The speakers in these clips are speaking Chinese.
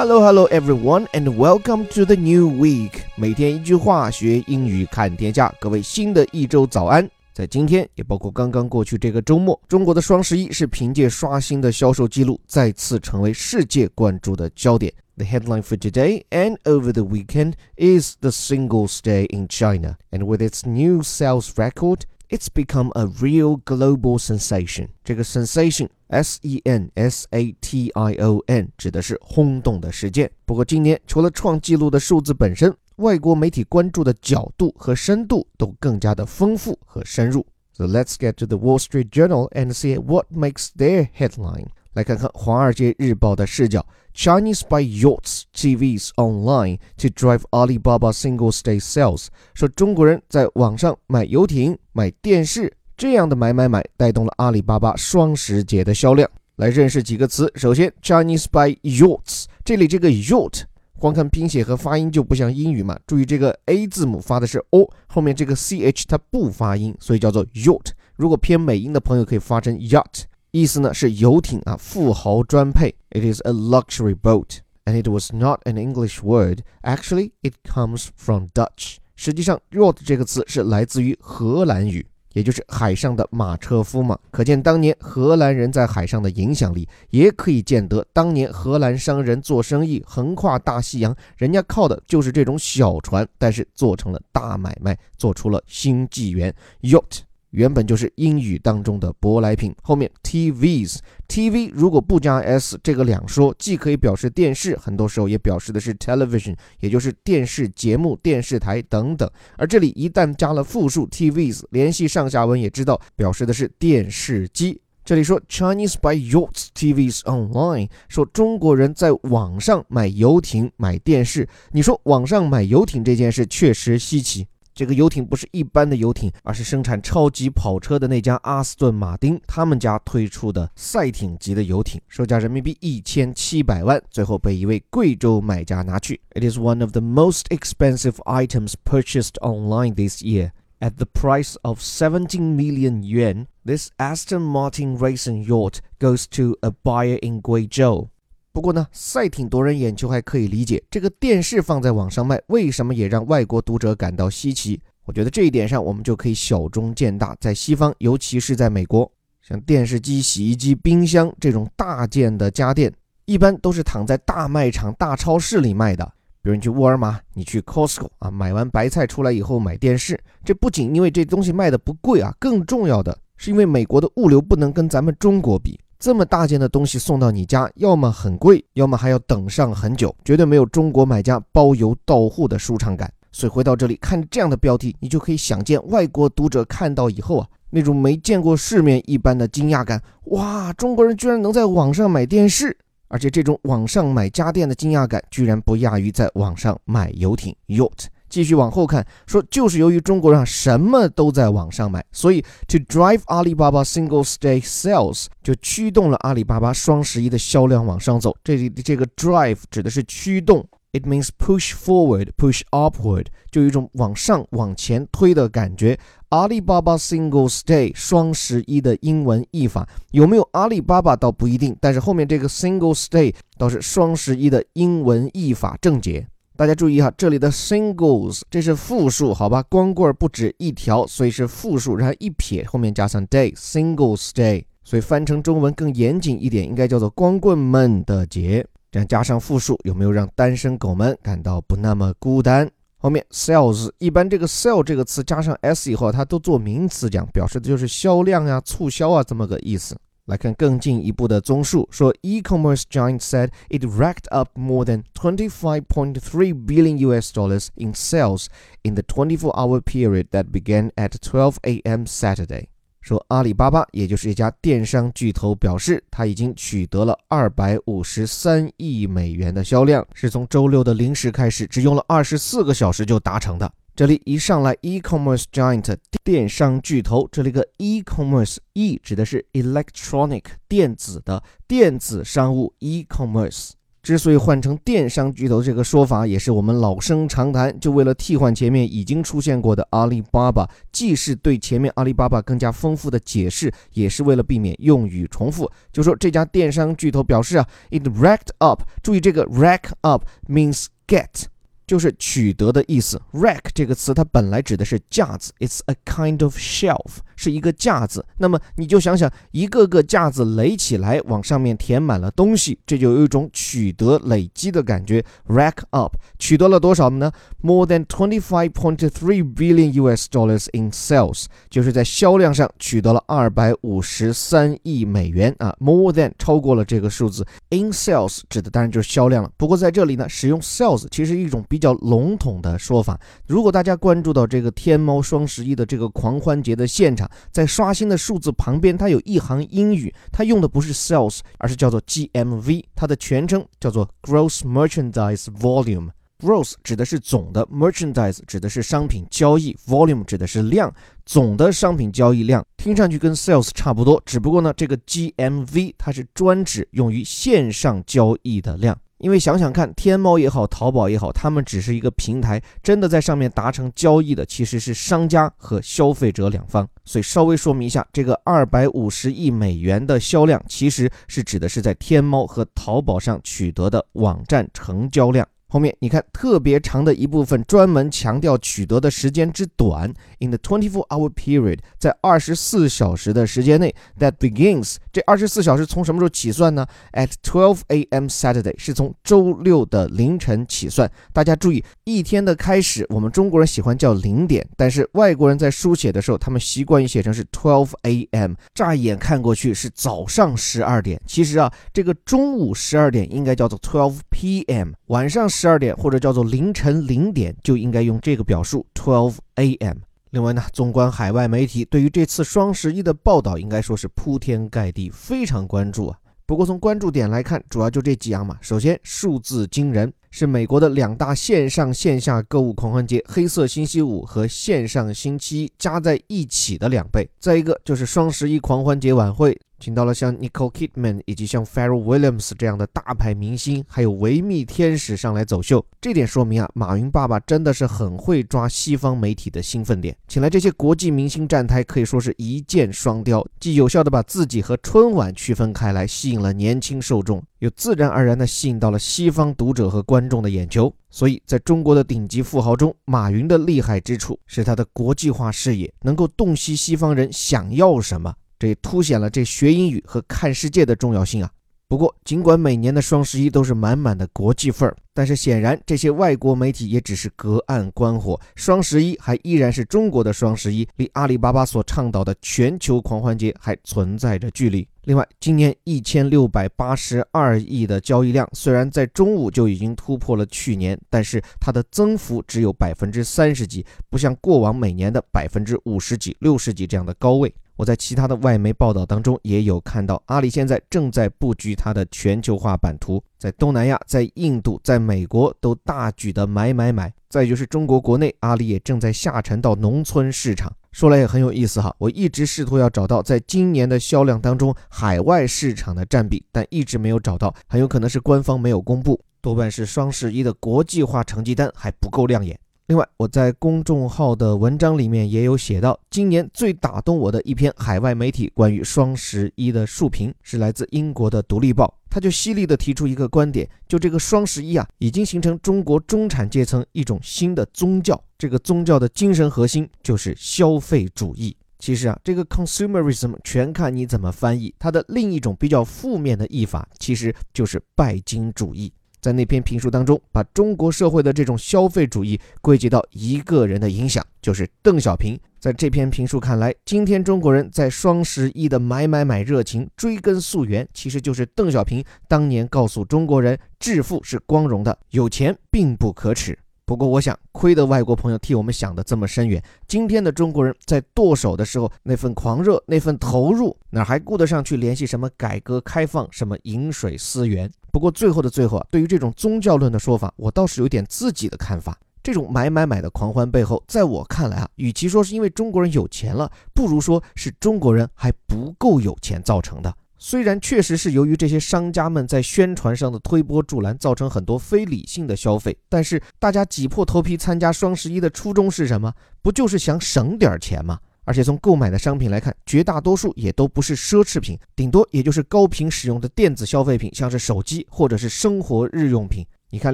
Hello, hello, everyone, and welcome to the new week. 每天一句话，学英语看天下。各位，新的一周早安！在今天，也包括刚刚过去这个周末，中国的双十一是凭借刷新的销售记录，再次成为世界关注的焦点。The headline for today and over the weekend is the Singles Day in China, and with its new sales record, it's become a real global sensation. 这个 sensation S E N S A T I O N 指的是轰动的事件。不过今年除了创纪录的数字本身，外国媒体关注的角度和深度都更加的丰富和深入。So let's get to the Wall Street Journal and see what makes their headline. 来看看《华尔街日报》的视角：Chinese buy yachts, TVs online to drive Alibaba Singles Day sales。说中国人在网上买游艇、买电视，这样的买买买带动了阿里巴巴双十节的销量。来认识几个词。首先，Chinese buy yachts，这里这个 yacht， 光看拼写和发音就不像英语嘛。注意这个 A 字母发的是 O，后面这个 ch 它不发音，所以叫做 yacht。如果偏美音的朋友可以发成 yacht。意思呢是游艇啊，富豪专配。It is a luxury boat, and it was not an English word. Actually, it comes from Dutch. 实际上，yacht 这个词是来自于荷兰语，也就是海上的马车夫嘛。可见当年荷兰人在海上的影响力，也可以见得当年荷兰商人做生意横跨大西洋，人家靠的就是这种小船，但是做成了大买卖，做出了新纪元。yacht。原本就是英语当中的舶来品，后面 TVs，TV 如果不加 s，这个两说，既可以表示电视，很多时候也表示的是 television，也就是电视节目、电视台等等。而这里一旦加了复数 TVs，联系上下文也知道表示的是电视机。这里说 Chinese buy yachts, TVs online，说中国人在网上买游艇、买电视。你说网上买游艇这件事确实稀奇。这个游艇不是一般的游艇，而是生产超级跑车的那家阿斯顿马丁他们家推出的赛艇级的游艇，售价人民币一千七百万，最后被一位贵州买家拿去。It is one of the most expensive items purchased online this year. At the price of 17 million yuan, this Aston Martin racing yacht goes to a buyer in Guizhou. 不过呢，赛艇夺人眼球还可以理解，这个电视放在网上卖，为什么也让外国读者感到稀奇？我觉得这一点上，我们就可以小中见大。在西方，尤其是在美国，像电视机、洗衣机、冰箱这种大件的家电，一般都是躺在大卖场、大超市里卖的。比如你去沃尔玛，你去 Costco 啊，买完白菜出来以后买电视，这不仅因为这东西卖的不贵啊，更重要的是因为美国的物流不能跟咱们中国比。这么大件的东西送到你家，要么很贵，要么还要等上很久，绝对没有中国买家包邮到户的舒畅感。所以回到这里看这样的标题，你就可以想见外国读者看到以后啊，那种没见过世面一般的惊讶感。哇，中国人居然能在网上买电视，而且这种网上买家电的惊讶感，居然不亚于在网上买游艇 yacht。继续往后看，说就是由于中国人什么都在网上买，所以 to drive Alibaba Singles Day sales 就驱动了阿里巴巴双十一的销量往上走。这里的这个 drive 指的是驱动，it means push forward, push upward，就有一种往上往前推的感觉。阿里巴巴 Singles Day 双十一的英文译法有没有阿里巴巴倒不一定，但是后面这个 Singles Day 倒是双十一的英文译法正解。大家注意哈，这里的 singles 这是复数，好吧？光棍不止一条，所以是复数，然后一撇后面加上 day，singles day，所以翻成中文更严谨一点，应该叫做光棍们的节。这样加上复数，有没有让单身狗们感到不那么孤单？后面 sales 一般这个 sell 这个词加上 s 以后，它都做名词讲，表示的就是销量呀、促销啊这么个意思。来看更进一步的综述，说 e-commerce giant said it racked up more than 25.3 billion US dollars in sales in the 24-hour period that began at 12 a.m. Saturday。说阿里巴巴，也就是一家电商巨头，表示它已经取得了二百五十三亿美元的销量，是从周六的零时开始，只用了二十四个小时就达成的。这里一上来，e-commerce giant 电商巨头，这里个 e-commerce e 指的是 electronic 电子的电子商务 e-commerce 之所以换成电商巨头这个说法，也是我们老生常谈，就为了替换前面已经出现过的阿里巴巴，既是对前面阿里巴巴更加丰富的解释，也是为了避免用语重复。就说这家电商巨头表示啊，it racked up，注意这个 rack up means get。就是取得的意思。Rack 这个词它本来指的是架子，It's a kind of shelf，是一个架子。那么你就想想，一个个架子垒起来，往上面填满了东西，这就有一种取得、累积的感觉。Rack up，取得了多少呢？More than twenty-five point three billion US dollars in sales，就是在销量上取得了二百五十三亿美元啊。More than 超过了这个数字，in sales 指的当然就是销量了。不过在这里呢，使用 sales 其实一种比较笼统的说法。如果大家关注到这个天猫双十一的这个狂欢节的现场，在刷新的数字旁边，它有一行英语，它用的不是 sales，而是叫做 GMV，它的全称叫做 Gross Merchandise Volume。Gross 指的是总的，Merchandise 指的是商品交易，Volume 指的是量，总的商品交易量听上去跟 sales 差不多，只不过呢，这个 GMV 它是专指用于线上交易的量。因为想想看，天猫也好，淘宝也好，他们只是一个平台，真的在上面达成交易的其实是商家和消费者两方。所以稍微说明一下，这个二百五十亿美元的销量，其实是指的是在天猫和淘宝上取得的网站成交量。后面你看，特别长的一部分专门强调取得的时间之短。In the twenty-four hour period，在二十四小时的时间内，that begins，这二十四小时从什么时候起算呢？At twelve a.m. Saturday，是从周六的凌晨起算。大家注意，一天的开始，我们中国人喜欢叫零点，但是外国人在书写的时候，他们习惯于写成是 twelve a.m. 乍一眼看过去是早上十二点，其实啊，这个中午十二点应该叫做 twelve p.m. 晚上十二点或者叫做凌晨零点，就应该用这个表述 twelve a.m. 另外呢，纵观海外媒体对于这次双十一的报道，应该说是铺天盖地，非常关注啊。不过从关注点来看，主要就这几样嘛。首先，数字惊人，是美国的两大线上线下购物狂欢节——黑色星期五和线上星期一加在一起的两倍。再一个就是双十一狂欢节晚会。请到了像 Nicole Kidman 以及像 Pharrell Williams 这样的大牌明星，还有维密天使上来走秀，这点说明啊，马云爸爸真的是很会抓西方媒体的兴奋点。请来这些国际明星站台，可以说是一箭双雕，既有效的把自己和春晚区分开来，吸引了年轻受众，又自然而然的吸引到了西方读者和观众的眼球。所以，在中国的顶级富豪中，马云的厉害之处是他的国际化视野，能够洞悉西方人想要什么。这也凸显了这学英语和看世界的重要性啊！不过，尽管每年的双十一都是满满的国际范儿，但是显然这些外国媒体也只是隔岸观火，双十一还依然是中国的双十一，离阿里巴巴所倡导的全球狂欢节还存在着距离。另外，今年一千六百八十二亿的交易量，虽然在中午就已经突破了去年，但是它的增幅只有百分之三十几，不像过往每年的百分之五十几、六十几这样的高位。我在其他的外媒报道当中也有看到，阿里现在正在布局它的全球化版图，在东南亚、在印度、在美国都大举的买买买。再就是中国国内，阿里也正在下沉到农村市场。说来也很有意思哈，我一直试图要找到在今年的销量当中海外市场的占比，但一直没有找到，很有可能是官方没有公布，多半是双十一的国际化成绩单还不够亮眼。另外，我在公众号的文章里面也有写到，今年最打动我的一篇海外媒体关于双十一的述评，是来自英国的《独立报》，他就犀利地提出一个观点，就这个双十一啊，已经形成中国中产阶层一种新的宗教，这个宗教的精神核心就是消费主义。其实啊，这个 consumerism 全看你怎么翻译，它的另一种比较负面的译法，其实就是拜金主义。在那篇评书当中，把中国社会的这种消费主义归结到一个人的影响，就是邓小平。在这篇评书看来，今天中国人在双十一的买买买热情，追根溯源，其实就是邓小平当年告诉中国人，致富是光荣的，有钱并不可耻。不过，我想亏得外国朋友替我们想的这么深远。今天的中国人在剁手的时候，那份狂热，那份投入，哪还顾得上去联系什么改革开放，什么饮水思源？不过最后的最后啊，对于这种宗教论的说法，我倒是有点自己的看法。这种买买买的狂欢背后，在我看来啊，与其说是因为中国人有钱了，不如说是中国人还不够有钱造成的。虽然确实是由于这些商家们在宣传上的推波助澜，造成很多非理性的消费，但是大家挤破头皮参加双十一的初衷是什么？不就是想省点钱吗？而且从购买的商品来看，绝大多数也都不是奢侈品，顶多也就是高频使用的电子消费品，像是手机或者是生活日用品。你看，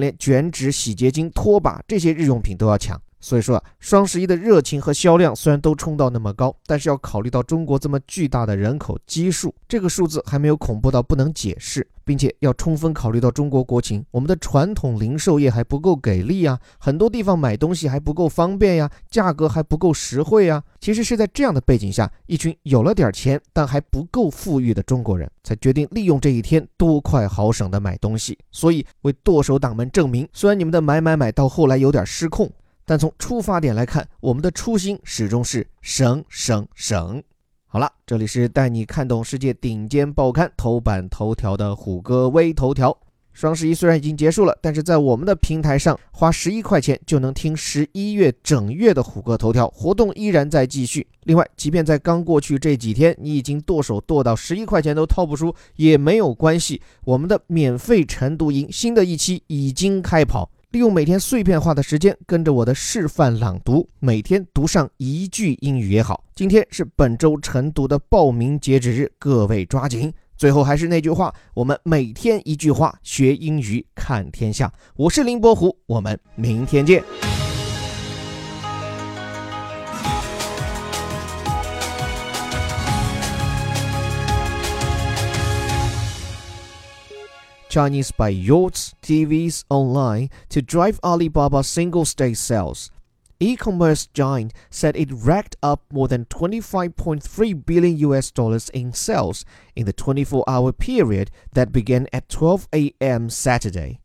连卷纸、洗洁精、拖把这些日用品都要抢。所以说啊，双十一的热情和销量虽然都冲到那么高，但是要考虑到中国这么巨大的人口基数，这个数字还没有恐怖到不能解释，并且要充分考虑到中国国情，我们的传统零售业还不够给力啊，很多地方买东西还不够方便呀，价格还不够实惠呀。其实是在这样的背景下，一群有了点钱但还不够富裕的中国人才决定利用这一天多快好省的买东西。所以为剁手党们证明，虽然你们的买买买到后来有点失控。但从出发点来看，我们的初心始终是省省省。好了，这里是带你看懂世界顶尖报刊头版头条的虎哥微头条。双十一虽然已经结束了，但是在我们的平台上花十一块钱就能听十一月整月的虎哥头条活动依然在继续。另外，即便在刚过去这几天你已经剁手剁到十一块钱都掏不出，也没有关系，我们的免费晨读营新的一期已经开跑。利用每天碎片化的时间，跟着我的示范朗读，每天读上一句英语也好。今天是本周晨读的报名截止日，各位抓紧。最后还是那句话，我们每天一句话，学英语看天下。我是林伯虎，我们明天见。Chinese buy yachts, TVs online to drive Alibaba Singles Day sales. E-commerce giant said it racked up more than 25.3 billion US dollars in sales in the 24-hour period that began at 12 a.m. Saturday.